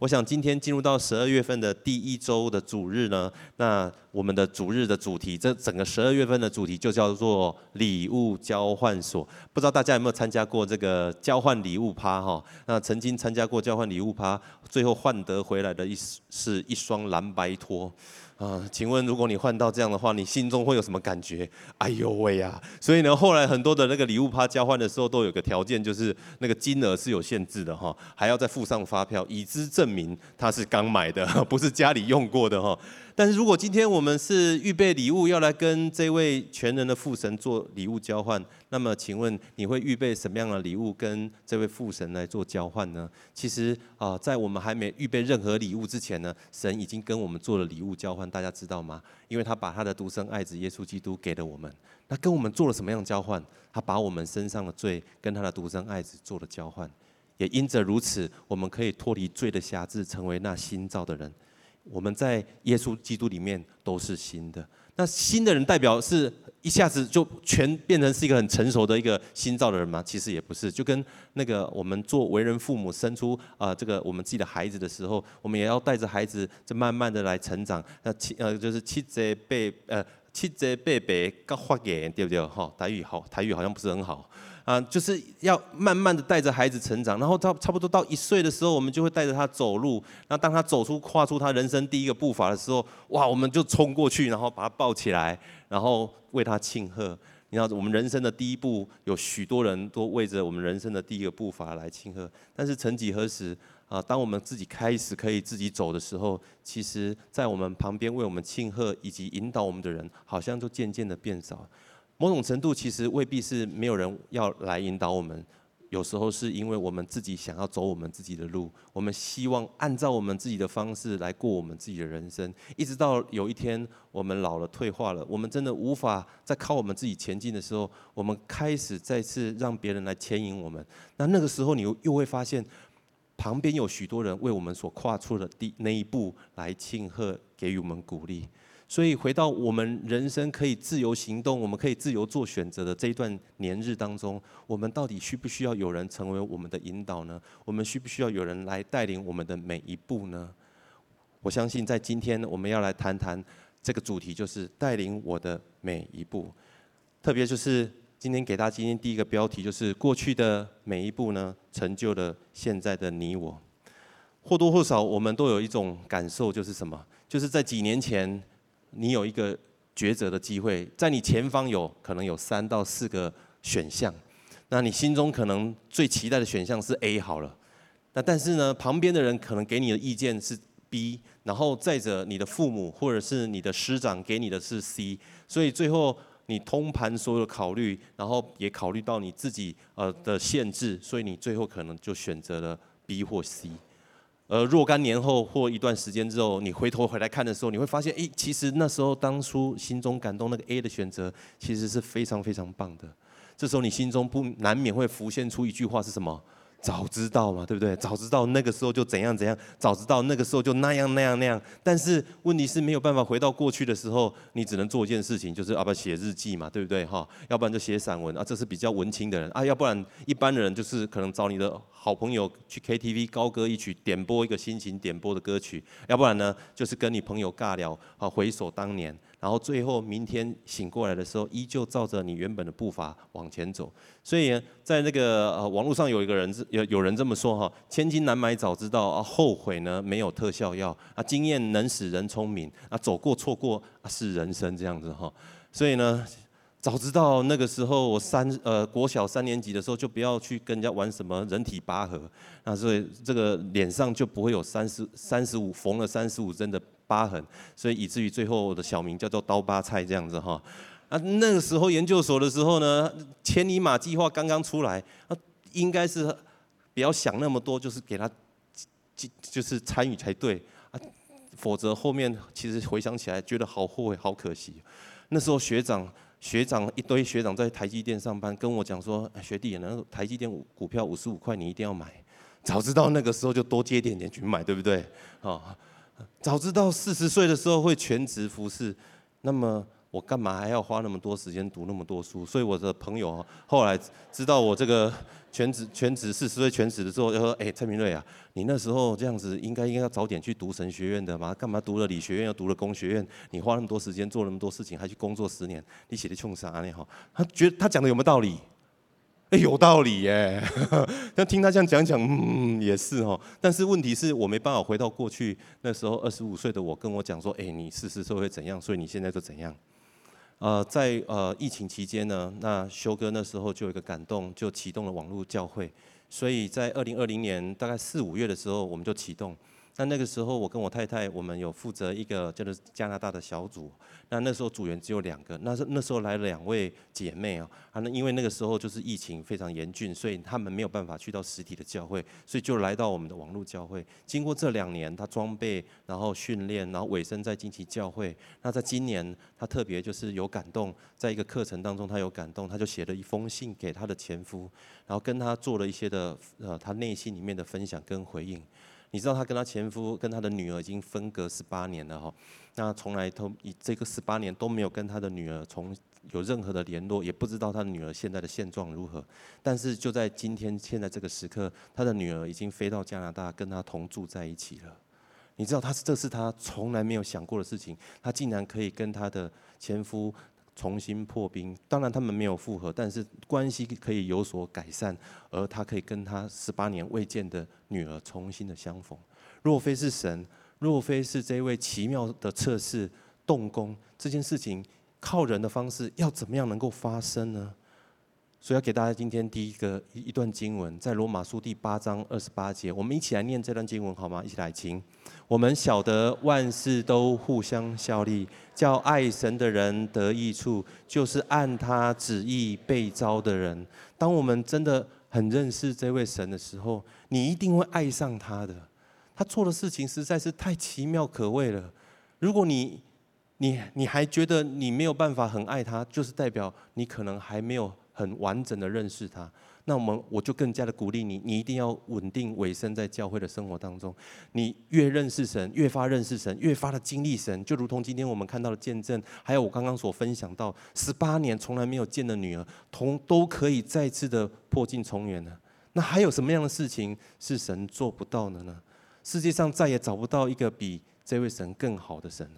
我想今天进入到十二月份的第一周的主日呢，那我们的主日的主题，这整个十二月份的主题就叫做礼物交换所。不知道大家有没有参加过这个交换礼物趴哈？那曾经参加过交换礼物趴，最后换得回来的一是一双蓝白拖。啊，请问如果你换到这样的话，你心中会有什么感觉？哎呦喂呀！所以呢，后来很多的那个礼物趴交换的时候，都有个条件，就是那个金额是有限制的哈，还要再附上发票，以资证明他是刚买的，不是家里用过的哈。但是如果今天我们是预备礼物要来跟这位全能的父神做礼物交换，那么请问你会预备什么样的礼物跟这位父神来做交换呢？其实啊，在我们还没预备任何礼物之前呢，神已经跟我们做了礼物交换，大家知道吗？因为他把他的独生爱子耶稣基督给了我们，那跟我们做了什么样的交换？他把我们身上的罪跟他的独生爱子做了交换，也因着如此，我们可以脱离罪的辖制，成为那新造的人。我们在耶稣基督里面都是新的。那新的人代表是一下子就全变成是一个很成熟的一个新造的人吗？其实也不是。就跟那个我们做为人父母生出啊这个我们自己的孩子的时候，我们也要带着孩子，在慢慢的来成长。那七呃就是七节八呃七节八百各发言，对不对？哈，台语好，台语好像不是很好。啊，就是要慢慢的带着孩子成长，然后到差不多到一岁的时候，我们就会带着他走路。那当他走出、跨出他人生第一个步伐的时候，哇，我们就冲过去，然后把他抱起来，然后为他庆贺。你知道，我们人生的第一步，有许多人都为着我们人生的第一个步伐来庆贺。但是曾几何时啊，当我们自己开始可以自己走的时候，其实在我们旁边为我们庆贺以及引导我们的人，好像就渐渐的变少。某种程度，其实未必是没有人要来引导我们，有时候是因为我们自己想要走我们自己的路，我们希望按照我们自己的方式来过我们自己的人生，一直到有一天我们老了、退化了，我们真的无法再靠我们自己前进的时候，我们开始再次让别人来牵引我们。那那个时候，你又会发现，旁边有许多人为我们所跨出的第那一步来庆贺，给予我们鼓励。所以回到我们人生可以自由行动，我们可以自由做选择的这一段年日当中，我们到底需不需要有人成为我们的引导呢？我们需不需要有人来带领我们的每一步呢？我相信在今天我们要来谈谈这个主题，就是带领我的每一步。特别就是今天给大家今天第一个标题，就是过去的每一步呢，成就了现在的你我。或多或少，我们都有一种感受，就是什么？就是在几年前。你有一个抉择的机会，在你前方有可能有三到四个选项，那你心中可能最期待的选项是 A 好了，那但是呢，旁边的人可能给你的意见是 B，然后再者你的父母或者是你的师长给你的是 C，所以最后你通盘所有的考虑，然后也考虑到你自己呃的限制，所以你最后可能就选择了 B 或 C。呃若干年后或一段时间之后，你回头回来看的时候，你会发现，诶，其实那时候当初心中感动那个 A 的选择，其实是非常非常棒的。这时候你心中不难免会浮现出一句话是什么？早知道嘛，对不对？早知道那个时候就怎样怎样，早知道那个时候就那样那样那样。但是问题是没有办法回到过去的时候，你只能做一件事情，就是啊不写日记嘛，对不对哈？要不然就写散文啊，这是比较文青的人啊。要不然一般的人就是可能找你的好朋友去 KTV 高歌一曲，点播一个心情点播的歌曲。要不然呢，就是跟你朋友尬聊啊，回首当年。然后最后明天醒过来的时候，依旧照着你原本的步伐往前走。所以在那个呃网络上有一个人有有人这么说哈：千金难买早知道啊，后悔呢没有特效药啊，经验能使人聪明啊，走过错过啊是人生这样子哈。所以呢，早知道那个时候我三呃国小三年级的时候就不要去跟人家玩什么人体拔河，那所以这个脸上就不会有三十三十五缝了三十五针的。疤痕，所以以至于最后我的小名叫做刀疤菜这样子哈。啊，那个时候研究所的时候呢，千里马计划刚刚出来，啊，应该是不要想那么多，就是给他，就就是参与才对啊。否则后面其实回想起来，觉得好后悔，好可惜。那时候学长学长一堆学长在台积电上班，跟我讲说，学弟，那个台积电股票五十五块，你一定要买。早知道那个时候就多接点点去买，对不对？啊。早知道四十岁的时候会全职服侍，那么我干嘛还要花那么多时间读那么多书？所以我的朋友后来知道我这个全职全职四十岁全职的时候，就说：“哎，蔡明瑞啊，你那时候这样子应该应该要早点去读神学院的嘛？干嘛读了理学院又读了工学院？你花那么多时间做那么多事情，还去工作十年，你写的穷啥呢？哈，他觉得他讲的有没有道理？哎，有道理耶。那听他这样讲讲，嗯，也是哦。但是问题是我没办法回到过去那时候二十五岁的我跟我讲说：哎，你四十岁会怎样？所以你现在就怎样？”呃，在呃疫情期间呢，那修哥那时候就有一个感动，就启动了网络教会，所以在二零二零年大概四五月的时候，我们就启动。那那个时候，我跟我太太，我们有负责一个叫做加拿大的小组。那那时候组员只有两个，那是那时候来了两位姐妹啊。啊，那因为那个时候就是疫情非常严峻，所以他们没有办法去到实体的教会，所以就来到我们的网络教会。经过这两年，他装备，然后训练，然后委身在近期教会。那在今年，他特别就是有感动，在一个课程当中，他有感动，他就写了一封信给他的前夫，然后跟他做了一些的呃他内心里面的分享跟回应。你知道他跟他前夫跟他的女儿已经分隔十八年了哈，那从来都以这个十八年都没有跟他的女儿从有任何的联络，也不知道他的女儿现在的现状如何。但是就在今天现在这个时刻，他的女儿已经飞到加拿大跟他同住在一起了。你知道他这是他从来没有想过的事情，他竟然可以跟他的前夫。重新破冰，当然他们没有复合，但是关系可以有所改善，而他可以跟他十八年未见的女儿重新的相逢。若非是神，若非是这位奇妙的测试动工，这件事情靠人的方式要怎么样能够发生呢？所以要给大家今天第一个一段经文，在罗马书第八章二十八节，我们一起来念这段经文好吗？一起来听。我们晓得万事都互相效力，叫爱神的人得益处，就是按他旨意被召的人。当我们真的很认识这位神的时候，你一定会爱上他的。他做的事情实在是太奇妙可畏了。如果你你你还觉得你没有办法很爱他，就是代表你可能还没有。很完整的认识他，那我们我就更加的鼓励你，你一定要稳定委身在教会的生活当中。你越认识神，越发认识神，越发的经历神，就如同今天我们看到的见证，还有我刚刚所分享到，十八年从来没有见的女儿，同都可以再次的破镜重圆了。那还有什么样的事情是神做不到的呢？世界上再也找不到一个比这位神更好的神。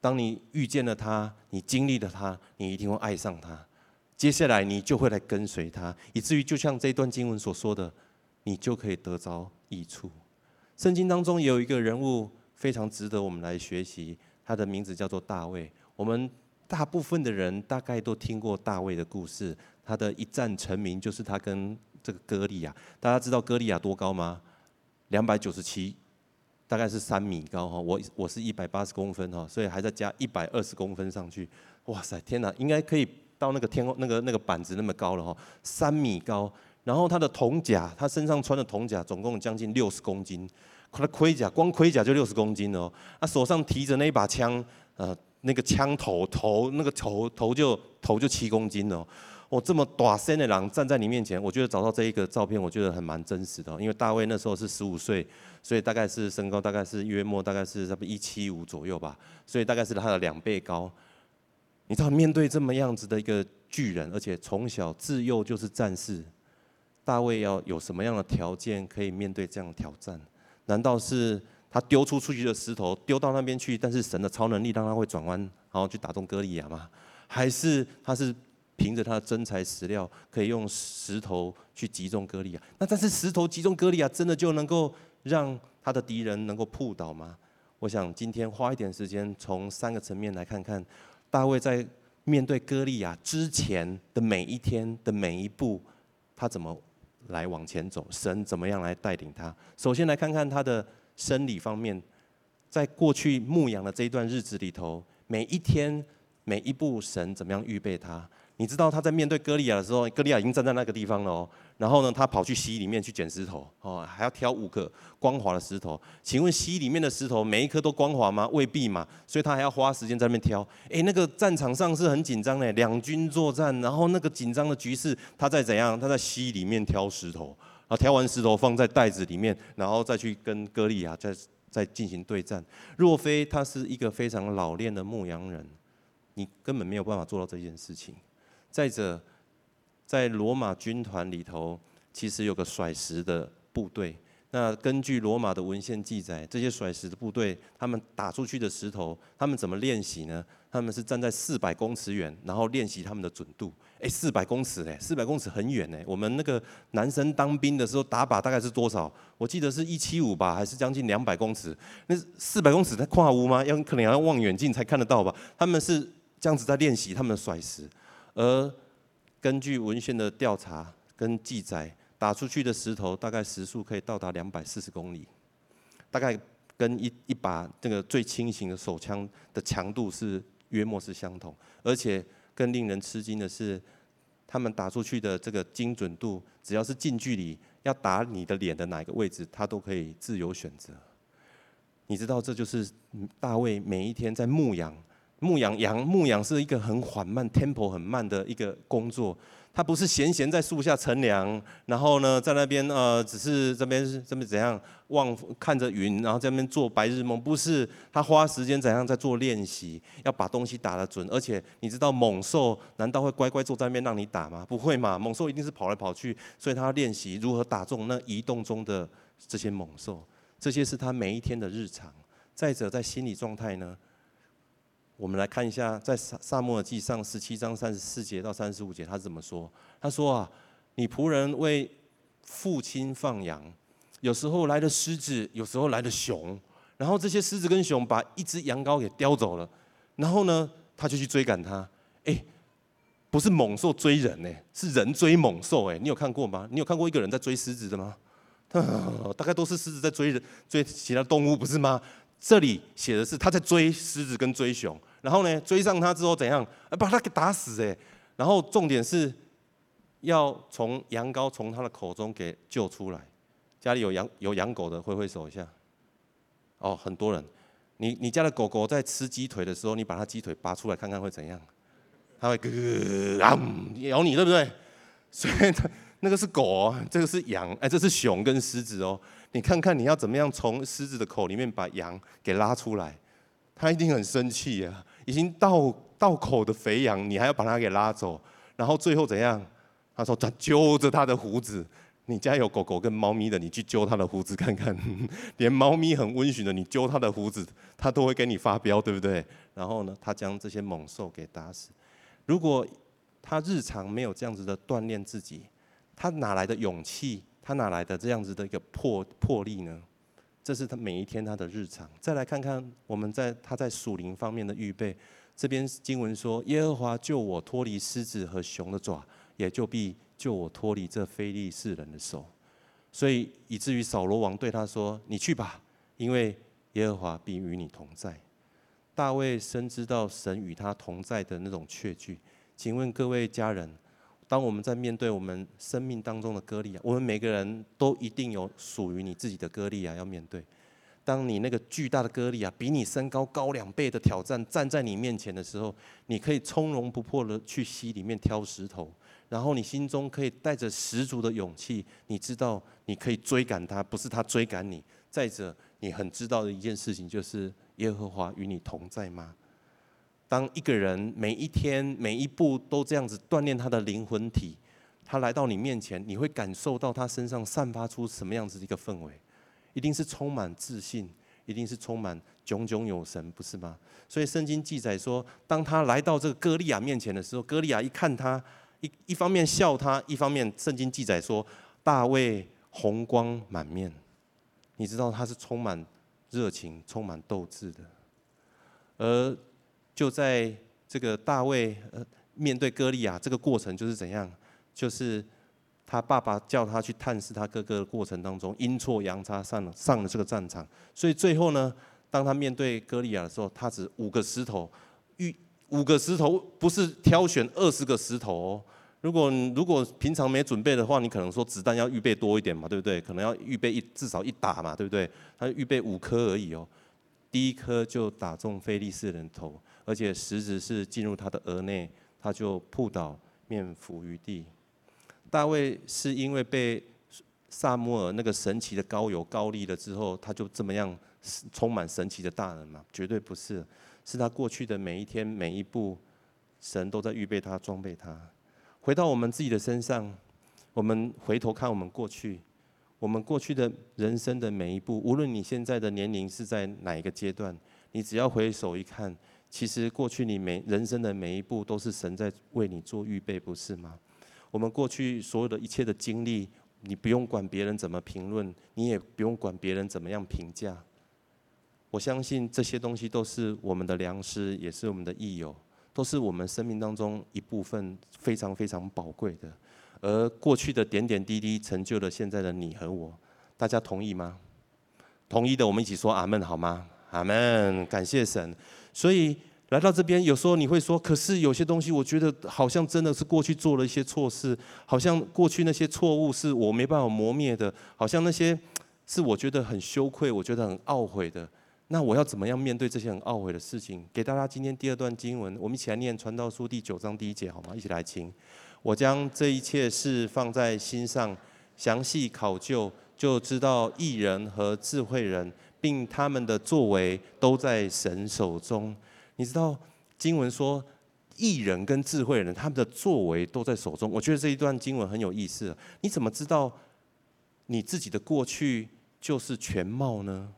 当你遇见了他，你经历了他，你一定会爱上他。接下来你就会来跟随他，以至于就像这段经文所说的，你就可以得着益处。圣经当中也有一个人物非常值得我们来学习，他的名字叫做大卫。我们大部分的人大概都听过大卫的故事，他的一战成名就是他跟这个歌利亚。大家知道歌利亚多高吗？两百九十七，大概是三米高哈。我我是一百八十公分哈，所以还在加一百二十公分上去。哇塞，天哪，应该可以。到那个天空那个那个板子那么高了哈，三米高，然后他的铜甲，他身上穿的铜甲总共将近六十公斤，他的盔甲光盔甲就六十公斤哦，他手上提着那一把枪，呃，那个枪头头那个头头就头就七公斤哦，我这么大身的人站在你面前，我觉得找到这一个照片，我觉得还蛮真实的，因为大卫那时候是十五岁，所以大概是身高大概是约莫大概是差不多一七五左右吧，所以大概是他的两倍高。你知道面对这么样子的一个巨人，而且从小自幼就是战士，大卫要有什么样的条件可以面对这样的挑战？难道是他丢出出去的石头丢到那边去，但是神的超能力让他会转弯，然后去打动歌利亚吗？还是他是凭着他的真材实料，可以用石头去击中歌利亚？那但是石头击中歌利亚，真的就能够让他的敌人能够扑倒吗？我想今天花一点时间，从三个层面来看看。大卫在面对歌利亚之前的每一天的每一步，他怎么来往前走？神怎么样来带领他？首先来看看他的生理方面，在过去牧羊的这一段日子里头，每一天每一步，神怎么样预备他？你知道他在面对歌利亚的时候，歌利亚已经站在那个地方了哦。然后呢，他跑去溪里面去捡石头哦，还要挑五个光滑的石头。请问溪里面的石头每一颗都光滑吗？未必嘛，所以他还要花时间在那边挑。诶，那个战场上是很紧张的，两军作战，然后那个紧张的局势，他在怎样？他在溪里面挑石头，啊，挑完石头放在袋子里面，然后再去跟歌利亚再再进行对战。若非他是一个非常老练的牧羊人。你根本没有办法做到这件事情。再者，在罗马军团里头，其实有个甩石的部队。那根据罗马的文献记载，这些甩石的部队，他们打出去的石头，他们怎么练习呢？他们是站在四百公尺远，然后练习他们的准度。哎，四百公尺，哎，四百公尺很远哎。我们那个男生当兵的时候打靶大概是多少？我记得是一七五吧，还是将近两百公尺？那四百公尺在跨屋吗？要可能要望远镜才看得到吧？他们是这样子在练习他们的甩石，而根据文献的调查跟记载。打出去的石头大概时速可以到达两百四十公里，大概跟一一把这个最轻型的手枪的强度是约莫是相同，而且更令人吃惊的是，他们打出去的这个精准度，只要是近距离要打你的脸的哪一个位置，他都可以自由选择。你知道这就是大卫每一天在牧羊，牧羊羊牧羊是一个很缓慢、tempo 很慢的一个工作。他不是闲闲在树下乘凉，然后呢，在那边呃，只是这边这边怎样望看着云，然后在那边做白日梦。不是，他花时间怎样在做练习，要把东西打得准。而且你知道猛兽难道会乖乖坐在那边让你打吗？不会嘛，猛兽一定是跑来跑去，所以他练习如何打中那移动中的这些猛兽。这些是他每一天的日常。再者，在心理状态呢？我们来看一下，在撒撒母耳记上十七章三十四节到三十五节，他是怎么说？他说啊，你仆人为父亲放羊，有时候来了狮子，有时候来了熊，然后这些狮子跟熊把一只羊羔给叼走了，然后呢，他就去追赶他。哎，不是猛兽追人呢，是人追猛兽。哎，你有看过吗？你有看过一个人在追狮子的吗？大概都是狮子在追人，追其他动物，不是吗？这里写的是他在追狮子跟追熊。然后呢，追上他之后怎样？把他给打死哎！然后重点是要从羊羔从他的口中给救出来。家里有羊有养狗的挥挥手一下。哦，很多人。你你家的狗狗在吃鸡腿的时候，你把它鸡腿拔出来看看会怎样？它会咯啊咬你，对不对？所以它那个是狗哦，这个是羊，哎，这是熊跟狮子哦。你看看你要怎么样从狮子的口里面把羊给拉出来？它一定很生气啊！已经到到口的肥羊，你还要把它给拉走，然后最后怎样？他说他揪着他的胡子。你家有狗狗跟猫咪的，你去揪它的胡子看看。连猫咪很温驯的，你揪它的胡子，它都会给你发飙，对不对？然后呢，他将这些猛兽给打死。如果他日常没有这样子的锻炼自己，他哪来的勇气？他哪来的这样子的一个魄魄力呢？这是他每一天他的日常。再来看看我们在他在属灵方面的预备。这边经文说：“耶和华救我脱离狮子和熊的爪，也就必救我脱离这非利士人的手。”所以以至于扫罗王对他说：“你去吧，因为耶和华必与你同在。”大卫深知到神与他同在的那种确据。请问各位家人？当我们在面对我们生命当中的歌利亚，我们每个人都一定有属于你自己的割裂啊要面对。当你那个巨大的割裂啊比你身高高两倍的挑战站在你面前的时候，你可以从容不迫的去溪里面挑石头，然后你心中可以带着十足的勇气，你知道你可以追赶他，不是他追赶你。再者，你很知道的一件事情就是耶和华与你同在吗？当一个人每一天每一步都这样子锻炼他的灵魂体，他来到你面前，你会感受到他身上散发出什么样子的一个氛围？一定是充满自信，一定是充满炯炯有神，不是吗？所以圣经记载说，当他来到这个歌利亚面前的时候，歌利亚一看他，一一方面笑他，一方面圣经记载说，大卫红光满面，你知道他是充满热情、充满斗志的，而。就在这个大卫呃面对歌利亚这个过程就是怎样？就是他爸爸叫他去探视他哥哥的过程当中，阴错阳差上了上了这个战场。所以最后呢，当他面对歌利亚的时候，他只五个石头，预五个石头不是挑选二十个石头哦。如果如果平常没准备的话，你可能说子弹要预备多一点嘛，对不对？可能要预备一至少一打嘛，对不对？他预备五颗而已哦，第一颗就打中非利士人头。而且石子是进入他的额内，他就扑倒，面伏于地。大卫是因为被撒母耳那个神奇的膏油膏立了之后，他就这么样充满神奇的大能吗？绝对不是，是他过去的每一天每一步，神都在预备他装备他。回到我们自己的身上，我们回头看我们过去，我们过去的人生的每一步，无论你现在的年龄是在哪一个阶段，你只要回首一看，其实过去你每人生的每一步都是神在为你做预备，不是吗？我们过去所有的一切的经历，你不用管别人怎么评论，你也不用管别人怎么样评价。我相信这些东西都是我们的良师，也是我们的益友，都是我们生命当中一部分非常非常宝贵的。而过去的点点滴滴，成就了现在的你和我。大家同意吗？同意的，我们一起说阿门，好吗？阿门，感谢神。所以。来到这边，有时候你会说：“可是有些东西，我觉得好像真的是过去做了一些错事，好像过去那些错误是我没办法磨灭的，好像那些是我觉得很羞愧，我觉得很懊悔的。那我要怎么样面对这些很懊悔的事情？”给大家今天第二段经文，我们一起来念《传道书》第九章第一节，好吗？一起来听。我将这一切事放在心上，详细考究，就知道艺人和智慧人，并他们的作为都在神手中。你知道经文说，艺人跟智慧人，他们的作为都在手中。我觉得这一段经文很有意思。你怎么知道你自己的过去就是全貌呢？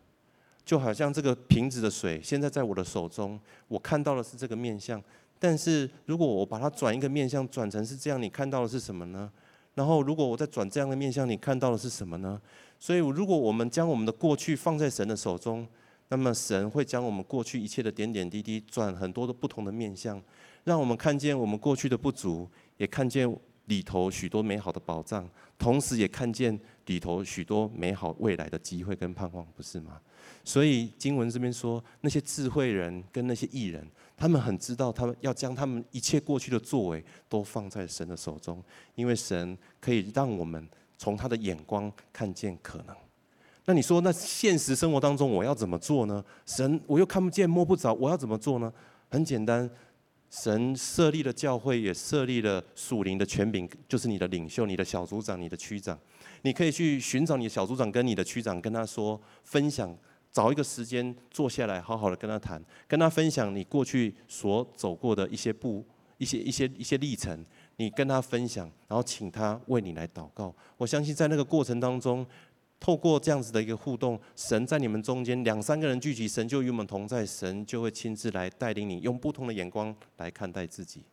就好像这个瓶子的水，现在在我的手中，我看到的是这个面相。但是如果我把它转一个面相，转成是这样，你看到的是什么呢？然后如果我再转这样的面相，你看到的是什么呢？所以如果我们将我们的过去放在神的手中，那么神会将我们过去一切的点点滴滴转很多的不同的面向，让我们看见我们过去的不足，也看见里头许多美好的宝藏，同时也看见里头许多美好未来的机会跟盼望，不是吗？所以经文这边说，那些智慧人跟那些艺人，他们很知道，他们要将他们一切过去的作为都放在神的手中，因为神可以让我们从他的眼光看见可能。那你说，那现实生活当中我要怎么做呢？神，我又看不见摸不着，我要怎么做呢？很简单，神设立了教会，也设立了属灵的权柄，就是你的领袖、你的小组长、你的区长。你可以去寻找你的小组长跟你的区长，跟他说分享，找一个时间坐下来，好好的跟他谈，跟他分享你过去所走过的一些步、一些一些一些历程，你跟他分享，然后请他为你来祷告。我相信在那个过程当中。透过这样子的一个互动，神在你们中间两三个人聚集，神就与我们同在，神就会亲自来带领你，用不同的眼光来看待自己。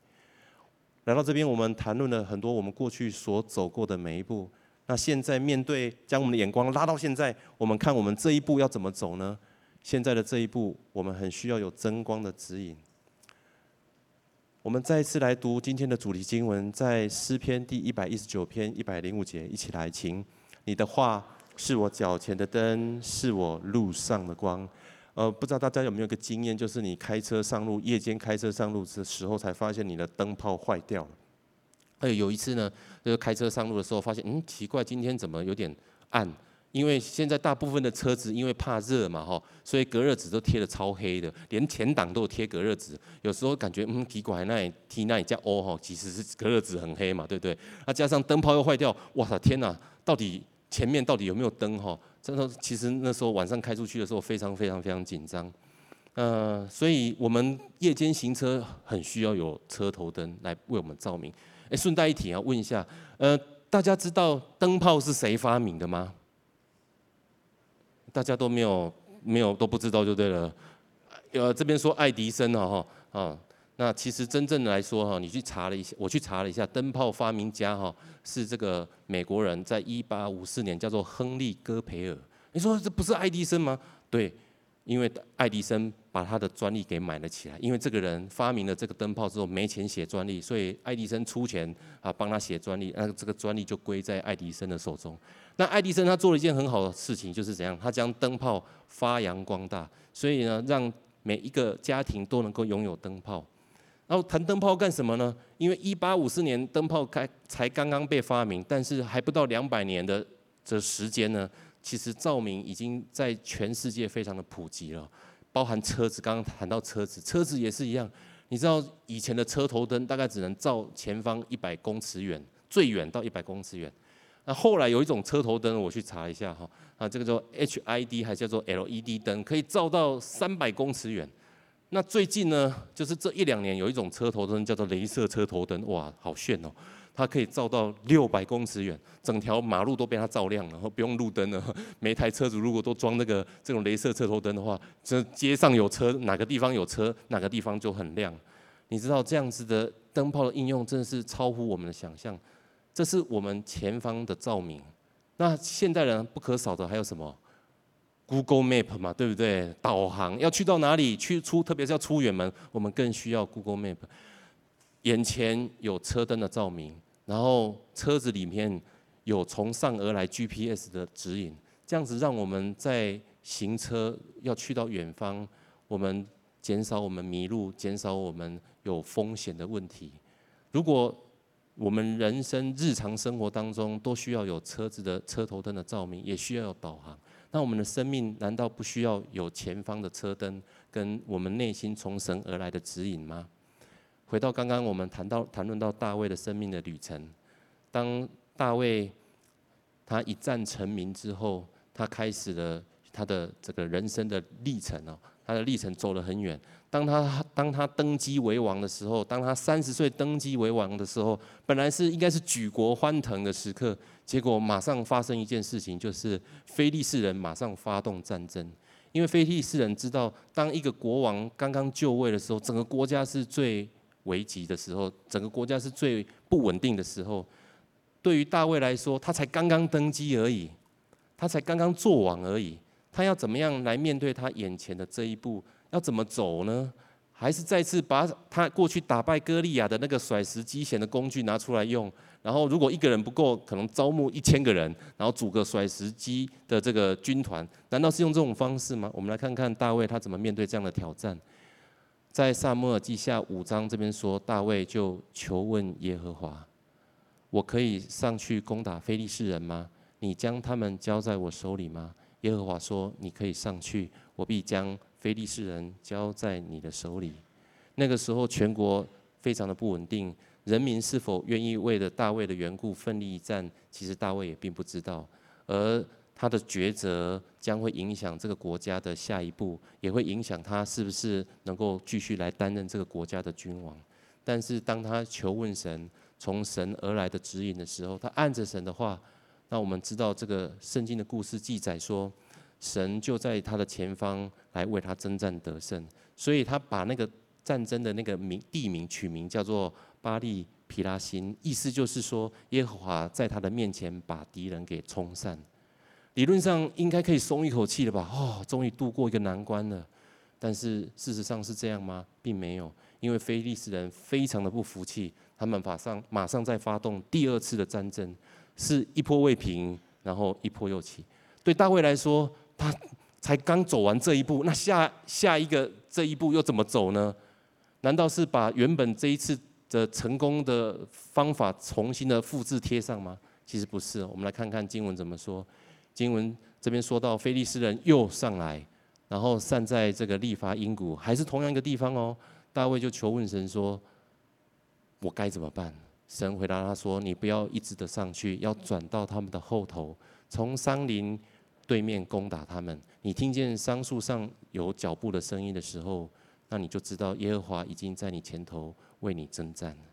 来到这边，我们谈论了很多我们过去所走过的每一步。那现在面对将我们的眼光拉到现在，我们看我们这一步要怎么走呢？现在的这一步，我们很需要有真光的指引。我们再一次来读今天的主题经文，在诗篇第一百一十九篇一百零五节，一起来，请你的话。是我脚前的灯，是我路上的光。呃，不知道大家有没有一个经验，就是你开车上路，夜间开车上路的时候，才发现你的灯泡坏掉了。还有有一次呢，就是开车上路的时候，发现嗯，奇怪，今天怎么有点暗？因为现在大部分的车子因为怕热嘛，哈，所以隔热纸都贴得超黑的，连前挡都有贴隔热纸。有时候感觉嗯，奇怪，那里贴那里加哦哈，其实是隔热纸很黑嘛，对不对？那加上灯泡又坏掉，哇塞，天哪，到底？前面到底有没有灯？哈，真的，其实那时候晚上开出去的时候，非常非常非常紧张。呃，所以我们夜间行车很需要有车头灯来为我们照明。哎，顺带一提啊，问一下，呃，大家知道灯泡是谁发明的吗？大家都没有没有都不知道就对了。呃，这边说爱迪生啊，哈啊。那其实真正的来说哈，你去查了一下，我去查了一下，灯泡发明家哈是这个美国人，在一八五四年叫做亨利·戈培尔。你说这不是爱迪生吗？对，因为爱迪生把他的专利给买了起来，因为这个人发明了这个灯泡之后没钱写专利，所以爱迪生出钱啊帮他写专利，那这个专利就归在爱迪生的手中。那爱迪生他做了一件很好的事情，就是怎样？他将灯泡发扬光大，所以呢，让每一个家庭都能够拥有灯泡。然后谈灯泡干什么呢？因为一八五四年灯泡开才刚刚被发明，但是还不到两百年的这时间呢，其实照明已经在全世界非常的普及了，包含车子。刚刚谈到车子，车子也是一样。你知道以前的车头灯大概只能照前方一百公尺远，最远到一百公尺远。那后来有一种车头灯，我去查一下哈，啊，这个叫 HID 还叫做 LED 灯，可以照到三百公尺远。那最近呢，就是这一两年有一种车头灯叫做镭射车头灯，哇，好炫哦！它可以照到六百公尺远，整条马路都被它照亮，然后不用路灯了。每台车主如果都装那个这种镭射车头灯的话，这街上有车，哪个地方有车，哪个地方就很亮。你知道这样子的灯泡的应用真的是超乎我们的想象。这是我们前方的照明。那现代人不可少的还有什么？Google Map 嘛，对不对？导航要去到哪里？去出，特别是要出远门，我们更需要 Google Map。眼前有车灯的照明，然后车子里面有从上而来 GPS 的指引，这样子让我们在行车要去到远方，我们减少我们迷路，减少我们有风险的问题。如果我们人生日常生活当中都需要有车子的车头灯的照明，也需要有导航。那我们的生命难道不需要有前方的车灯跟我们内心从神而来的指引吗？回到刚刚我们谈到谈论到大卫的生命的旅程，当大卫他一战成名之后，他开始了他的这个人生的历程哦，他的历程走了很远。当他当他登基为王的时候，当他三十岁登基为王的时候，本来是应该是举国欢腾的时刻。结果马上发生一件事情，就是非利士人马上发动战争。因为非利士人知道，当一个国王刚刚就位的时候，整个国家是最危急的时候，整个国家是最不稳定的时候。对于大卫来说，他才刚刚登基而已，他才刚刚做王而已，他要怎么样来面对他眼前的这一步？要怎么走呢？还是再次把他过去打败歌利亚的那个甩石机弦的工具拿出来用？然后，如果一个人不够，可能招募一千个人，然后组个甩石机的这个军团，难道是用这种方式吗？我们来看看大卫他怎么面对这样的挑战。在撒母耳记下五章这边说，大卫就求问耶和华：“我可以上去攻打非利士人吗？你将他们交在我手里吗？”耶和华说：“你可以上去，我必将非利士人交在你的手里。”那个时候，全国非常的不稳定。人民是否愿意为了大卫的缘故奋力一战？其实大卫也并不知道，而他的抉择将会影响这个国家的下一步，也会影响他是不是能够继续来担任这个国家的君王。但是当他求问神，从神而来的指引的时候，他按着神的话，那我们知道这个圣经的故事记载说，神就在他的前方来为他征战得胜，所以他把那个战争的那个名地名取名叫做。巴力皮拉辛，意思就是说，耶和华在他的面前把敌人给冲散。理论上应该可以松一口气了吧？哦，终于度过一个难关了。但是事实上是这样吗？并没有，因为非利士人非常的不服气，他们马上马上再发动第二次的战争，是一波未平，然后一波又起。对大卫来说，他才刚走完这一步，那下下一个这一步又怎么走呢？难道是把原本这一次？的成功的方法重新的复制贴上吗？其实不是。我们来看看经文怎么说。经文这边说到，非利士人又上来，然后散在这个利乏音谷，还是同样一个地方哦。大卫就求问神说：“我该怎么办？”神回答他说：“你不要一直的上去，要转到他们的后头，从桑林对面攻打他们。你听见桑树上有脚步的声音的时候，那你就知道耶和华已经在你前头。”为你征战了，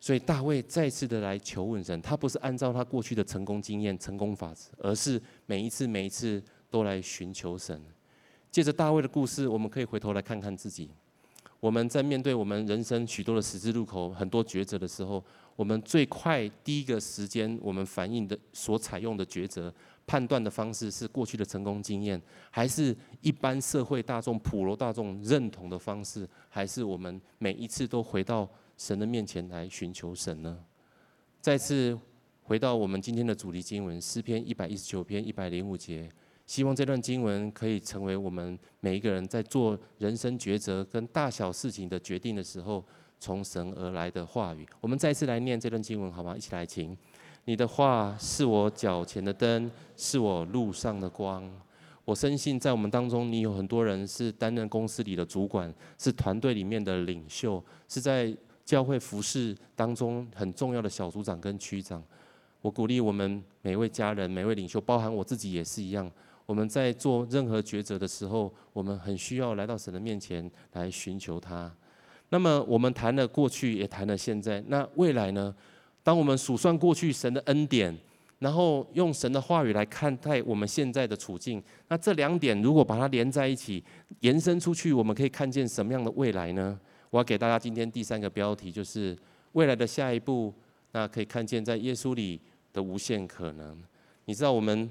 所以大卫再次的来求问神，他不是按照他过去的成功经验、成功法则，而是每一次、每一次都来寻求神。借着大卫的故事，我们可以回头来看看自己。我们在面对我们人生许多的十字路口、很多抉择的时候，我们最快第一个时间，我们反应的所采用的抉择。判断的方式是过去的成功经验，还是一般社会大众、普罗大众认同的方式，还是我们每一次都回到神的面前来寻求神呢？再次回到我们今天的主题经文诗篇一百一十九篇一百零五节，希望这段经文可以成为我们每一个人在做人生抉择跟大小事情的决定的时候，从神而来的话语。我们再次来念这段经文，好吗？一起来，请。你的话是我脚前的灯，是我路上的光。我深信，在我们当中，你有很多人是担任公司里的主管，是团队里面的领袖，是在教会服侍当中很重要的小组长跟区长。我鼓励我们每位家人、每位领袖，包含我自己也是一样。我们在做任何抉择的时候，我们很需要来到神的面前来寻求他。那么我们谈了过去，也谈了现在，那未来呢？当我们数算过去神的恩典，然后用神的话语来看待我们现在的处境，那这两点如果把它连在一起，延伸出去，我们可以看见什么样的未来呢？我要给大家今天第三个标题，就是未来的下一步。那可以看见在耶稣里的无限可能。你知道我们，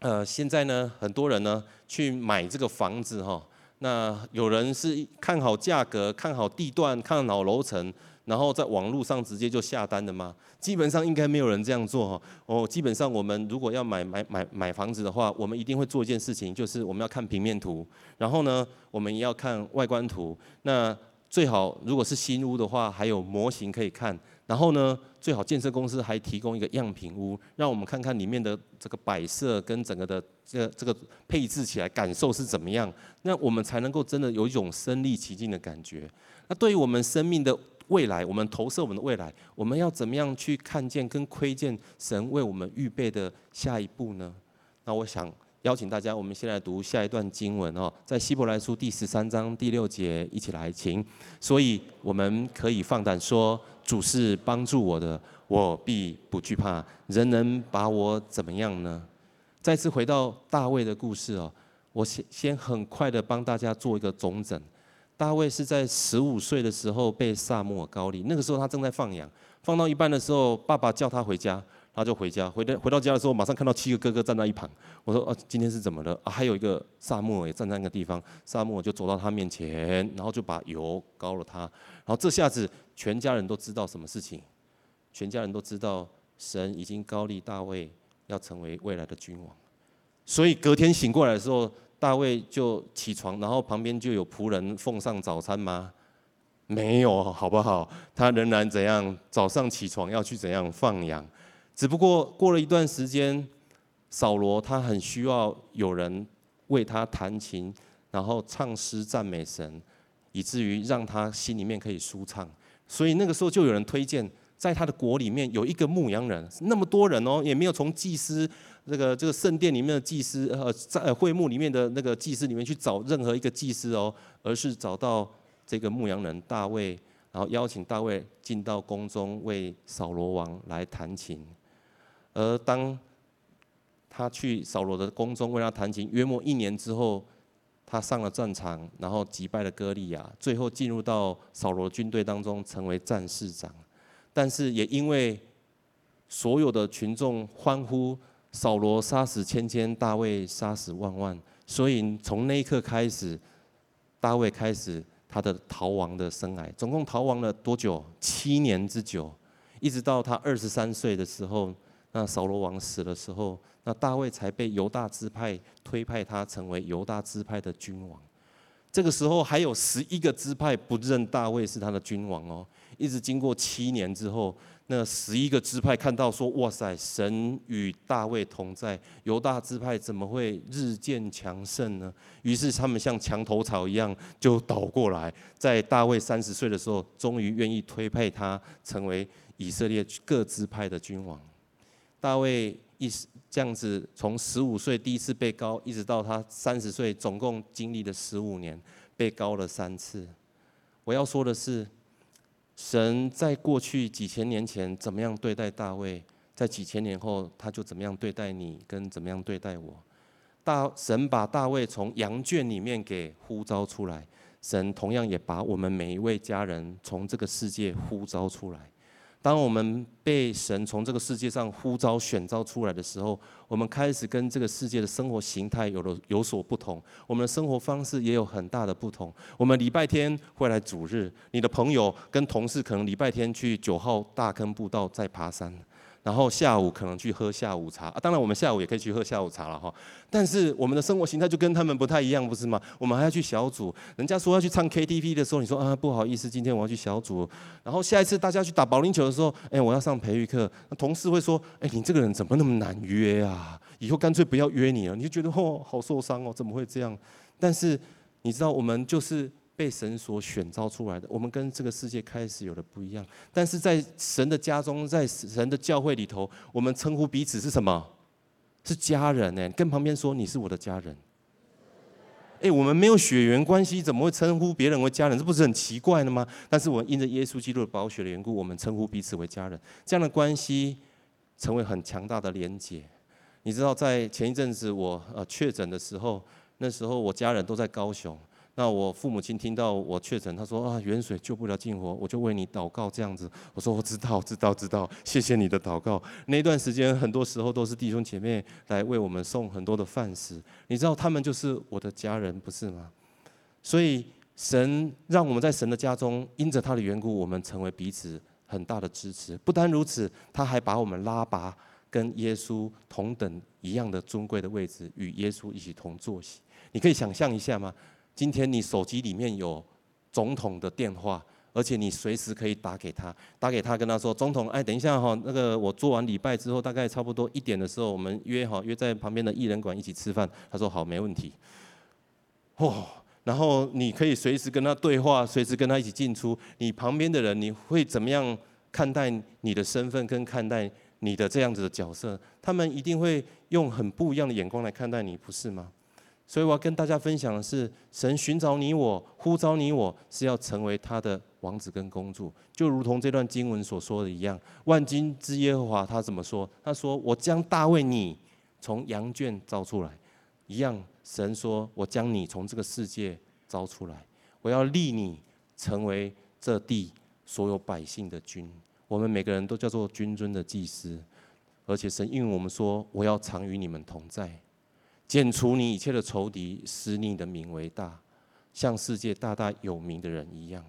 呃，现在呢，很多人呢去买这个房子哈，那有人是看好价格、看好地段、看好楼层。然后在网络上直接就下单的吗？基本上应该没有人这样做哈。哦，基本上我们如果要买买买买房子的话，我们一定会做一件事情，就是我们要看平面图，然后呢，我们也要看外观图。那最好如果是新屋的话，还有模型可以看。然后呢，最好建设公司还提供一个样品屋，让我们看看里面的这个摆设跟整个的这这个配置起来感受是怎么样。那我们才能够真的有一种身临其境的感觉。那对于我们生命的。未来，我们投射我们的未来，我们要怎么样去看见跟窥见神为我们预备的下一步呢？那我想邀请大家，我们先来读下一段经文哦，在希伯来书第十三章第六节，一起来请。所以我们可以放胆说，主是帮助我的，我必不惧怕。人能把我怎么样呢？再次回到大卫的故事哦，我先先很快的帮大家做一个总整。大卫是在十五岁的时候被撒母耳膏立，那个时候他正在放羊，放到一半的时候，爸爸叫他回家，他就回家。回到回到家的时候，马上看到七个哥哥站在一旁。我说：“哦，今天是怎么了？”啊，还有一个撒母也站在那个地方。撒母就走到他面前，然后就把油膏了他。然后这下子，全家人都知道什么事情？全家人都知道神已经膏立大卫要成为未来的君王。所以隔天醒过来的时候。大卫就起床，然后旁边就有仆人奉上早餐吗？没有，好不好？他仍然怎样？早上起床要去怎样放羊？只不过过了一段时间，扫罗他很需要有人为他弹琴，然后唱诗赞美神，以至于让他心里面可以舒畅。所以那个时候就有人推荐，在他的国里面有一个牧羊人，那么多人哦，也没有从祭司。这个这个圣殿里面的祭司，呃，在会幕里面的那个祭司里面去找任何一个祭司哦，而是找到这个牧羊人大卫，然后邀请大卫进到宫中为扫罗王来弹琴。而当他去扫罗的宫中为他弹琴，约莫一年之后，他上了战场，然后击败了歌利亚，最后进入到扫罗军队当中，成为战士长。但是也因为所有的群众欢呼。扫罗杀死千千，大卫杀死万万，所以从那一刻开始，大卫开始他的逃亡的生涯，总共逃亡了多久？七年之久，一直到他二十三岁的时候，那扫罗王死的时候，那大卫才被犹大支派推派他成为犹大支派的君王。这个时候还有十一个支派不认大卫是他的君王哦，一直经过七年之后。那十一个支派看到说：“哇塞，神与大卫同在，犹大支派怎么会日渐强盛呢？”于是他们像墙头草一样就倒过来，在大卫三十岁的时候，终于愿意推派他成为以色列各支派的君王。大卫一这样子，从十五岁第一次被膏，一直到他三十岁，总共经历了十五年，被膏了三次。我要说的是。神在过去几千年前怎么样对待大卫，在几千年后他就怎么样对待你，跟怎么样对待我。大神把大卫从羊圈里面给呼召出来，神同样也把我们每一位家人从这个世界呼召出来。当我们被神从这个世界上呼召选召出来的时候，我们开始跟这个世界的生活形态有了有所不同，我们的生活方式也有很大的不同。我们礼拜天会来主日，你的朋友跟同事可能礼拜天去九号大坑步道再爬山。然后下午可能去喝下午茶，啊，当然我们下午也可以去喝下午茶了哈。但是我们的生活形态就跟他们不太一样，不是吗？我们还要去小组，人家说要去唱 KTV 的时候，你说啊不好意思，今天我要去小组。然后下一次大家去打保龄球的时候，哎，我要上培育课。那同事会说，哎，你这个人怎么那么难约啊？以后干脆不要约你了。你就觉得哦，好受伤哦，怎么会这样？但是你知道，我们就是。被神所选召出来的，我们跟这个世界开始有了不一样。但是在神的家中，在神的教会里头，我们称呼彼此是什么？是家人呢？跟旁边说，你是我的家人。哎，我们没有血缘关系，怎么会称呼别人为家人？这不是很奇怪的吗？但是我们因着耶稣基督的宝血的缘故，我们称呼彼此为家人，这样的关系成为很强大的连结。你知道，在前一阵子我呃确诊的时候。那时候我家人都在高雄，那我父母亲听到我确诊，他说啊，远水救不了近火，我就为你祷告这样子。我说我知道，知道，知道，谢谢你的祷告。那段时间很多时候都是弟兄姐妹来为我们送很多的饭食，你知道他们就是我的家人，不是吗？所以神让我们在神的家中，因着他的缘故，我们成为彼此很大的支持。不单如此，他还把我们拉拔跟耶稣同等一样的尊贵的位置，与耶稣一起同坐席。你可以想象一下吗？今天你手机里面有总统的电话，而且你随时可以打给他，打给他跟他说：“总统，哎，等一下哈，那个我做完礼拜之后，大概差不多一点的时候，我们约好约在旁边的艺人馆一起吃饭。”他说：“好，没问题。”哦，然后你可以随时跟他对话，随时跟他一起进出。你旁边的人，你会怎么样看待你的身份跟看待你的这样子的角色？他们一定会用很不一样的眼光来看待你，不是吗？所以我要跟大家分享的是，神寻找你我，呼召你我，是要成为他的王子跟公主，就如同这段经文所说的一样。万军之耶和华他怎么说？他说：“我将大卫你从羊圈招出来，一样。”神说：“我将你从这个世界招出来，我要立你成为这地所有百姓的君。我们每个人都叫做君尊的祭司，而且神应允我们说：我要常与你们同在。”剪除你一切的仇敌，使你的名为大，像世界大大有名的人一样。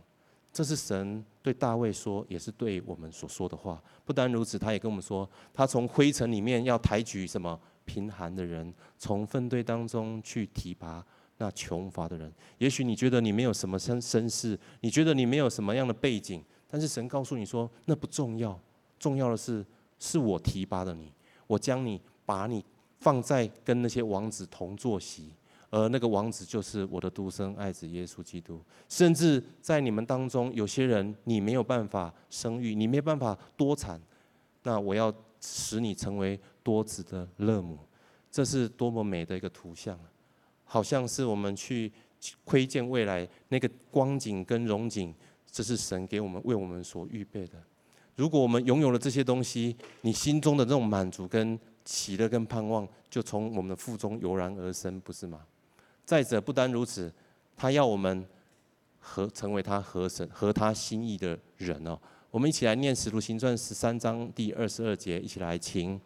这是神对大卫说，也是对我们所说的话。不单如此，他也跟我们说，他从灰尘里面要抬举什么贫寒的人，从粪堆当中去提拔那穷乏的人。也许你觉得你没有什么身身世，你觉得你没有什么样的背景，但是神告诉你说，那不重要，重要的是是我提拔的你，我将你把你。放在跟那些王子同坐席，而那个王子就是我的独生爱子耶稣基督。甚至在你们当中，有些人你没有办法生育，你没办法多产，那我要使你成为多子的乐母。这是多么美的一个图像，好像是我们去窥见未来那个光景跟荣景，这是神给我们为我们所预备的。如果我们拥有了这些东西，你心中的这种满足跟喜乐跟盼望就从我们的腹中油然而生，不是吗？再者，不单如此，他要我们和成为他合神合他心意的人哦。我们一起来念《使徒行传》十三章第二十二节，一起来，请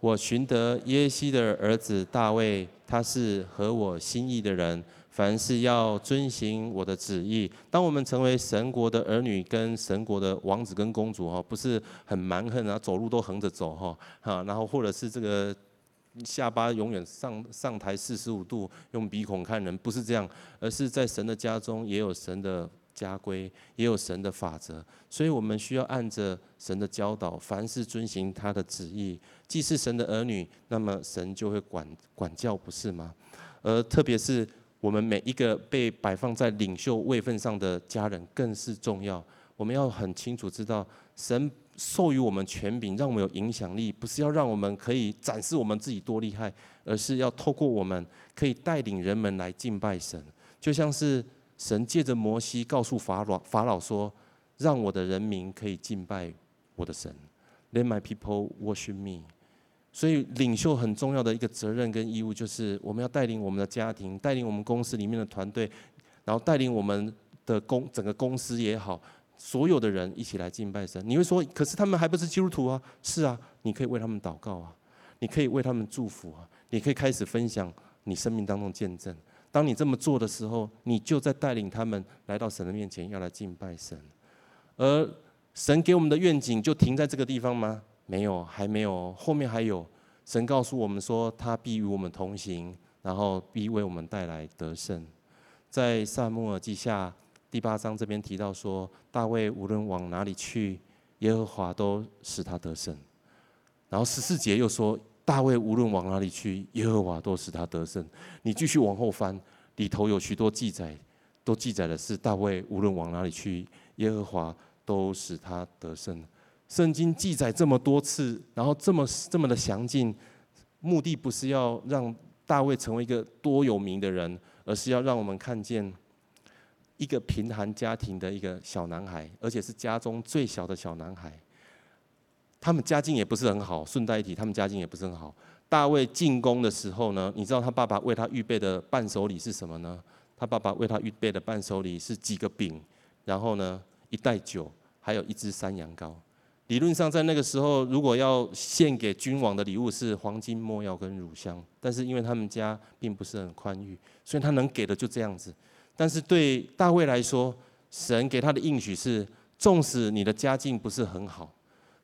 我寻得耶西的儿子大卫，他是合我心意的人。凡事要遵行我的旨意。当我们成为神国的儿女，跟神国的王子跟公主哈，不是很蛮横啊，走路都横着走哈，哈，然后或者是这个下巴永远上上抬四十五度，用鼻孔看人，不是这样，而是在神的家中也有神的家规，也有神的法则，所以我们需要按着神的教导，凡事遵行他的旨意。既是神的儿女，那么神就会管管教，不是吗？而特别是。我们每一个被摆放在领袖位份上的家人更是重要。我们要很清楚知道，神授予我们权柄，让我们有影响力，不是要让我们可以展示我们自己多厉害，而是要透过我们可以带领人们来敬拜神。就像是神借着摩西告诉法老，法老说：“让我的人民可以敬拜我的神。” Let my people worship me. 所以，领袖很重要的一个责任跟义务，就是我们要带领我们的家庭，带领我们公司里面的团队，然后带领我们的公整个公司也好，所有的人一起来敬拜神。你会说，可是他们还不是基督徒啊？是啊，你可以为他们祷告啊，你可以为他们祝福啊，你可以开始分享你生命当中见证。当你这么做的时候，你就在带领他们来到神的面前，要来敬拜神。而神给我们的愿景就停在这个地方吗？没有，还没有，后面还有。神告诉我们说，他必与我们同行，然后必为我们带来得胜。在撒母耳记下第八章这边提到说，大卫无论往哪里去，耶和华都使他得胜。然后十四节又说，大卫无论往哪里去，耶和华都使他得胜。你继续往后翻，里头有许多记载，都记载的是大卫无论往哪里去，耶和华都使他得胜。圣经记载这么多次，然后这么这么的详尽，目的不是要让大卫成为一个多有名的人，而是要让我们看见一个贫寒家庭的一个小男孩，而且是家中最小的小男孩。他们家境也不是很好，顺带一提，他们家境也不是很好。大卫进宫的时候呢，你知道他爸爸为他预备的伴手礼是什么呢？他爸爸为他预备的伴手礼是几个饼，然后呢，一袋酒，还有一只山羊羔。理论上在那个时候，如果要献给君王的礼物是黄金、没药跟乳香，但是因为他们家并不是很宽裕，所以他能给的就这样子。但是对大卫来说，神给他的应许是：纵使你的家境不是很好。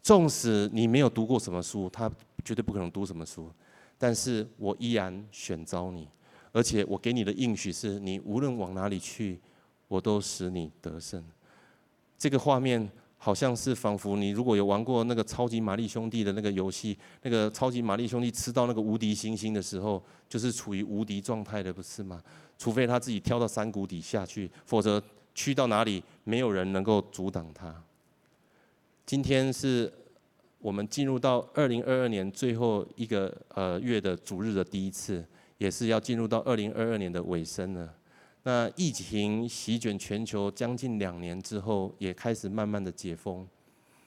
纵使你没有读过什么书，他绝对不可能读什么书，但是我依然选召你，而且我给你的应许是你无论往哪里去，我都使你得胜。这个画面好像是仿佛你如果有玩过那个超级玛丽兄弟的那个游戏，那个超级玛丽兄弟吃到那个无敌星星的时候，就是处于无敌状态的，不是吗？除非他自己跳到山谷底下去，否则去到哪里，没有人能够阻挡他。今天是我们进入到二零二二年最后一个呃月的主日的第一次，也是要进入到二零二二年的尾声了。那疫情席卷全球将近两年之后，也开始慢慢的解封。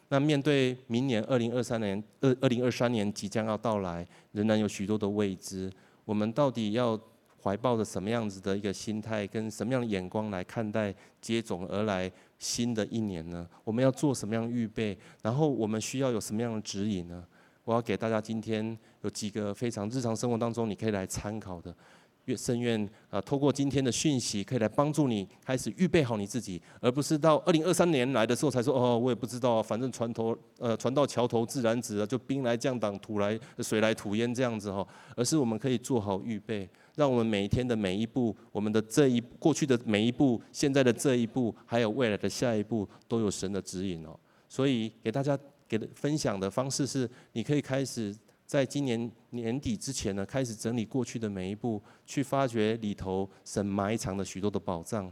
那面对明年二零二三年二二零二三年即将要到来，仍然有许多的未知。我们到底要怀抱着什么样子的一个心态，跟什么样的眼光来看待接踵而来新的一年呢？我们要做什么样的预备？然后我们需要有什么样的指引呢？我要给大家今天有几个非常日常生活当中你可以来参考的。愿深愿啊，透过今天的讯息，可以来帮助你开始预备好你自己，而不是到二零二三年来的时候才说哦，我也不知道，反正船头呃船到桥头自然直啊，就兵来将挡，土来水来土掩这样子哈，而是我们可以做好预备，让我们每一天的每一步，我们的这一过去的每一步，现在的这一步，还有未来的下一步，都有神的指引哦。所以给大家给的分享的方式是，你可以开始。在今年年底之前呢，开始整理过去的每一步，去发掘里头神埋藏的许多的宝藏。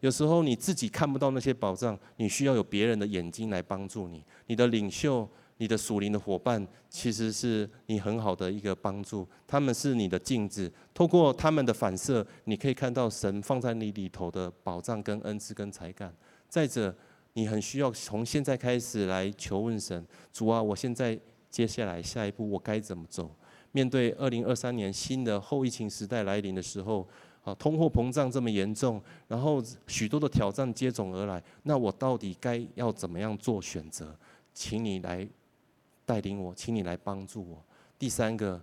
有时候你自己看不到那些宝藏，你需要有别人的眼睛来帮助你。你的领袖、你的属灵的伙伴，其实是你很好的一个帮助。他们是你的镜子，透过他们的反射，你可以看到神放在你里头的宝藏、跟恩赐、跟才干。再者，你很需要从现在开始来求问神：主啊，我现在。接下来下一步我该怎么走？面对二零二三年新的后疫情时代来临的时候，啊，通货膨胀这么严重，然后许多的挑战接踵而来，那我到底该要怎么样做选择？请你来带领我，请你来帮助我。第三个，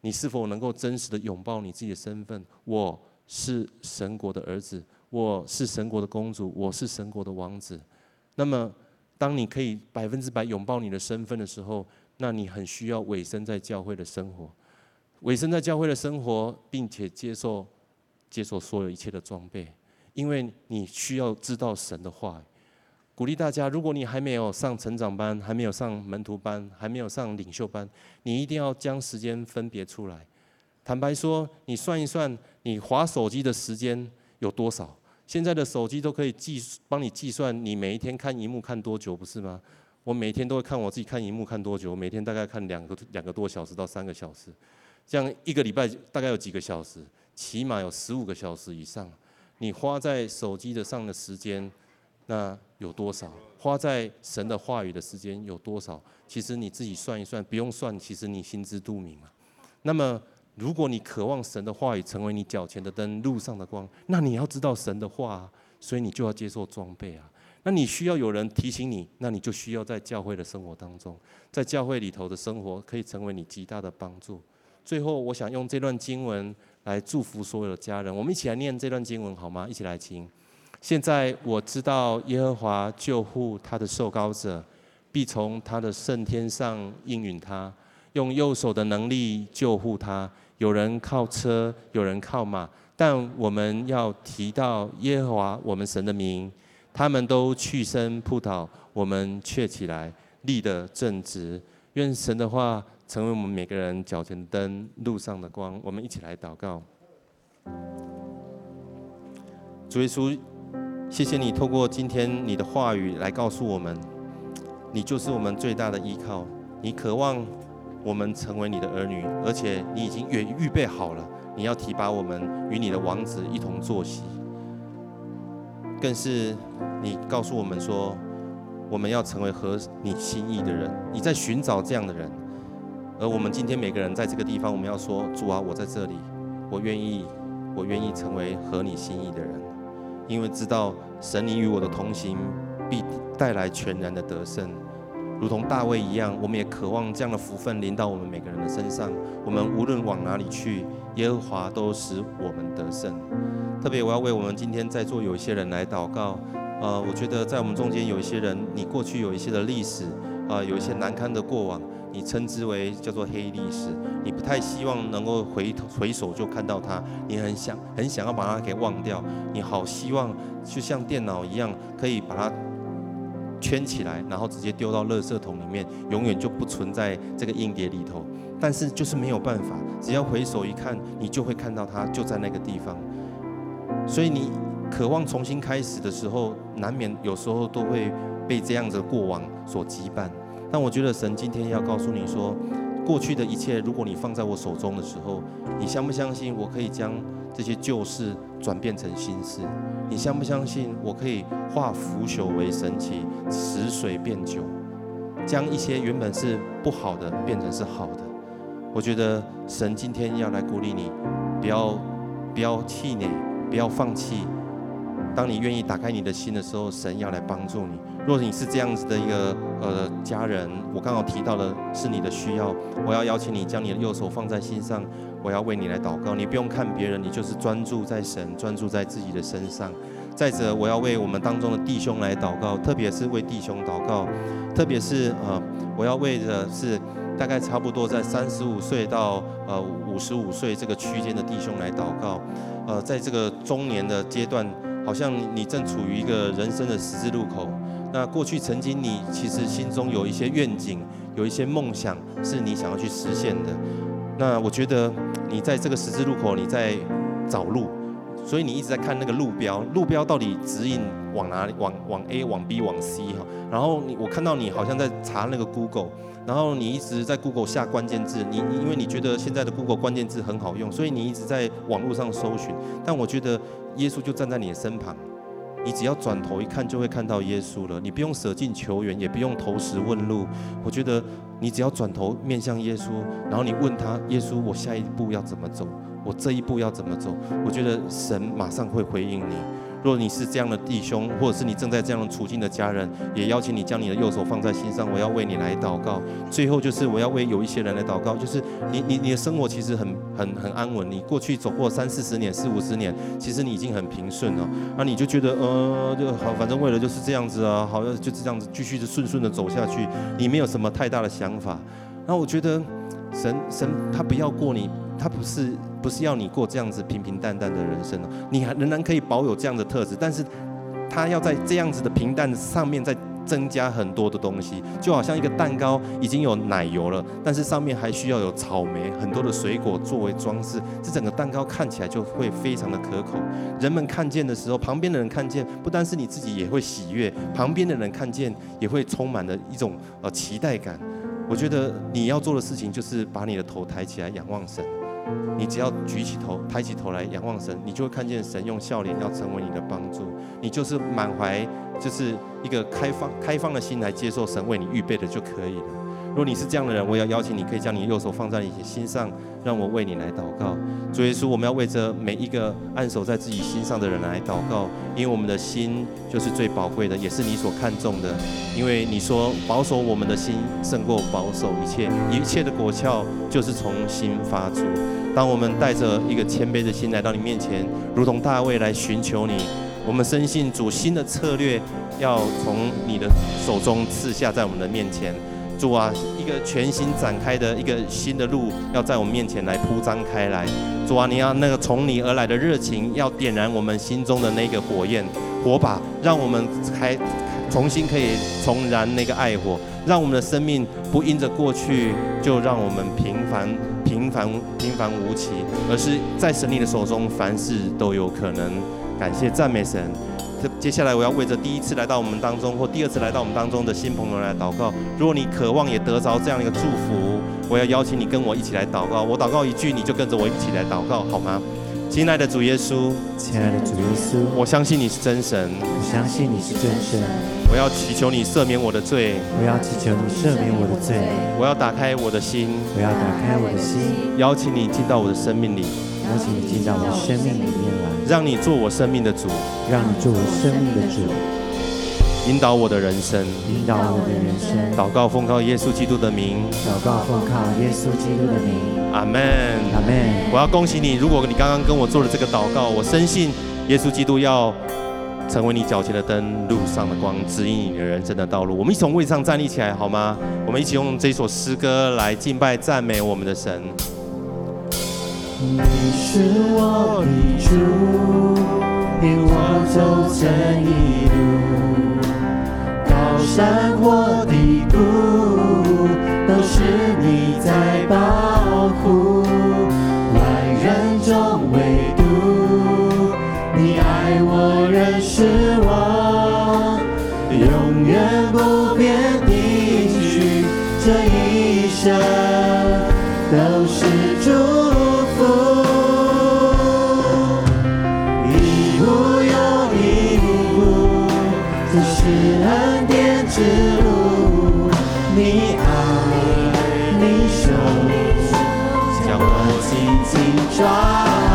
你是否能够真实的拥抱你自己的身份？我是神国的儿子，我是神国的公主，我是神国的王子。那么，当你可以百分之百拥抱你的身份的时候，那你很需要委身在教会的生活，委身在教会的生活，并且接受接受所有一切的装备，因为你需要知道神的话。鼓励大家，如果你还没有上成长班，还没有上门徒班，还没有上领袖班，你一定要将时间分别出来。坦白说，你算一算，你划手机的时间有多少？现在的手机都可以计帮你计算你每一天看荧幕看多久，不是吗？我每天都会看我自己看荧幕看多久，我每天大概看两个两个多小时到三个小时，这样一个礼拜大概有几个小时，起码有十五个小时以上。你花在手机的上的时间，那有多少？花在神的话语的时间有多少？其实你自己算一算，不用算，其实你心知肚明啊。那么，如果你渴望神的话语成为你脚前的灯，路上的光，那你要知道神的话，所以你就要接受装备啊。那你需要有人提醒你，那你就需要在教会的生活当中，在教会里头的生活可以成为你极大的帮助。最后，我想用这段经文来祝福所有的家人。我们一起来念这段经文好吗？一起来听。现在我知道耶和华救护他的受膏者，必从他的圣天上应允他，用右手的能力救护他。有人靠车，有人靠马，但我们要提到耶和华我们神的名。他们都屈身扑倒，我们却起来立得正直。愿神的话成为我们每个人脚前的灯，路上的光。我们一起来祷告。主耶稣，谢谢你透过今天你的话语来告诉我们，你就是我们最大的依靠。你渴望我们成为你的儿女，而且你已经预预备好了，你要提拔我们与你的王子一同坐席。更是你告诉我们说，我们要成为合你心意的人。你在寻找这样的人，而我们今天每个人在这个地方，我们要说：主啊，我在这里，我愿意，我愿意成为合你心意的人，因为知道神你与我的同行必带来全然的得胜。如同大卫一样，我们也渴望这样的福分临到我们每个人的身上。我们无论往哪里去，耶和华都使我们得胜。特别我要为我们今天在座有一些人来祷告。呃，我觉得在我们中间有一些人，你过去有一些的历史，啊、呃，有一些难堪的过往，你称之为叫做黑历史。你不太希望能够回头回首就看到它，你很想很想要把它给忘掉。你好希望就像电脑一样，可以把它。圈起来，然后直接丢到垃圾桶里面，永远就不存在这个硬碟里头。但是就是没有办法，只要回首一看，你就会看到它就在那个地方。所以你渴望重新开始的时候，难免有时候都会被这样子的过往所羁绊。但我觉得神今天要告诉你说，过去的一切，如果你放在我手中的时候，你相不相信我可以将这些旧事转变成新事？你相不相信我可以化腐朽为神奇，使水变酒，将一些原本是不好的变成是好的？我觉得神今天要来鼓励你，不要不要气馁，不要放弃。当你愿意打开你的心的时候，神要来帮助你。若你是这样子的一个呃家人，我刚好提到的是你的需要，我要邀请你将你的右手放在心上，我要为你来祷告。你不用看别人，你就是专注在神，专注在自己的身上。再者，我要为我们当中的弟兄来祷告，特别是为弟兄祷告，特别是呃，我要为的是大概差不多在三十五岁到呃五十五岁这个区间的弟兄来祷告。呃，在这个中年的阶段。好像你正处于一个人生的十字路口。那过去曾经你其实心中有一些愿景，有一些梦想是你想要去实现的。那我觉得你在这个十字路口你在找路，所以你一直在看那个路标，路标到底指引往哪里？往往 A，往 B，往 C 哈。然后你我看到你好像在查那个 Google，然后你一直在 Google 下关键字。你因为你觉得现在的 Google 关键字很好用，所以你一直在网络上搜寻。但我觉得。耶稣就站在你的身旁，你只要转头一看，就会看到耶稣了。你不用舍近求远，也不用投石问路。我觉得你只要转头面向耶稣，然后你问他：耶稣，我下一步要怎么走？我这一步要怎么走？我觉得神马上会回应你。若你是这样的弟兄，或者是你正在这样的处境的家人，也邀请你将你的右手放在心上，我要为你来祷告。最后就是我要为有一些人来祷告，就是你你你的生活其实很很很安稳，你过去走过三四十年、四五十年，其实你已经很平顺了，那你就觉得呃就好，反正为了就是这样子啊，好像就是这样子继续的顺顺的走下去，你没有什么太大的想法。那我觉得神神他不要过你，他不是。不是要你过这样子平平淡淡的人生，你还仍然可以保有这样的特质，但是他要在这样子的平淡上面再增加很多的东西，就好像一个蛋糕已经有奶油了，但是上面还需要有草莓，很多的水果作为装饰，这整个蛋糕看起来就会非常的可口。人们看见的时候，旁边的人看见，不单是你自己也会喜悦，旁边的人看见也会充满了一种呃期待感。我觉得你要做的事情就是把你的头抬起来仰望神。你只要举起头，抬起头来仰望神，你就会看见神用笑脸要成为你的帮助。你就是满怀，就是一个开放、开放的心来接受神为你预备的就可以了。如果你是这样的人，我要邀请你，可以将你的右手放在你的心上，让我为你来祷告。主耶稣，我们要为着每一个按守在自己心上的人来祷告，因为我们的心就是最宝贵的，也是你所看重的。因为你说保守我们的心胜过保守一切，一切的果效就是从心发出。当我们带着一个谦卑的心来到你面前，如同大卫来寻求你，我们深信主新的策略要从你的手中赐下在我们的面前。主啊，一个全新展开的一个新的路，要在我们面前来铺张开来。主啊，你要那个从你而来的热情，要点燃我们心中的那个火焰火把，让我们开重新可以重燃那个爱火，让我们的生命不因着过去就让我们平凡平凡平凡无奇，而是在神你的手中，凡事都有可能。感谢赞美神。接下来我要为着第一次来到我们当中，或第二次来到我们当中的新朋友来祷告。如果你渴望也得着这样的一个祝福，我要邀请你跟我一起来祷告。我祷告一句，你就跟着我一起来祷告，好吗？亲爱的主耶稣，亲爱的主耶稣，我相信你是真神，我相信你是真神。我要祈求你赦免我的罪，我要祈求你赦免我的罪。我要打开我的心，我要打开我的心，邀请你进到我的生命里，邀请你进到我的生命里面来，让你做我生命的主，让你做我生命的主。引导我的人生，引导我的人生。祷告奉靠耶稣基督的名，祷告奉靠耶稣基督的名。阿门，阿门。我要恭喜你，如果你刚刚跟我做了这个祷告，我深信耶稣基督要成为你脚前的灯，路上的光，指引你的人生的道路。我们一起从位置上站立起来，好吗？我们一起用这首诗歌来敬拜赞美我们的神。你是我的主，引我走这一路。高山或低谷，都是你在保护。万人中唯紧紧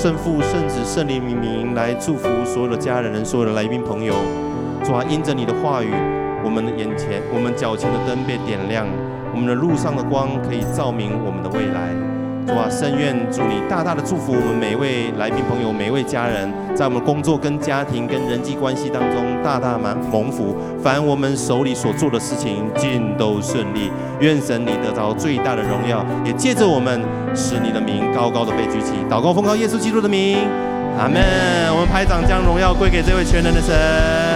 圣父、圣子、圣灵名名来祝福所有的家人、所有的来宾朋友。主啊，因着你的话语，我们的眼前、我们脚前的灯被点亮，我们的路上的光可以照明我们的未来。主啊，圣愿祝你大大的祝福我们每一位来宾朋友、每一位家人，在我们工作、跟家庭、跟人际关系当中大大满蒙福。凡我们手里所做的事情，尽都顺利。愿神你得到最大的荣耀，也借着我们使你的名高高的被举起。祷告奉告耶稣基督的名，阿门。我们拍掌将荣耀归给这位全能的神。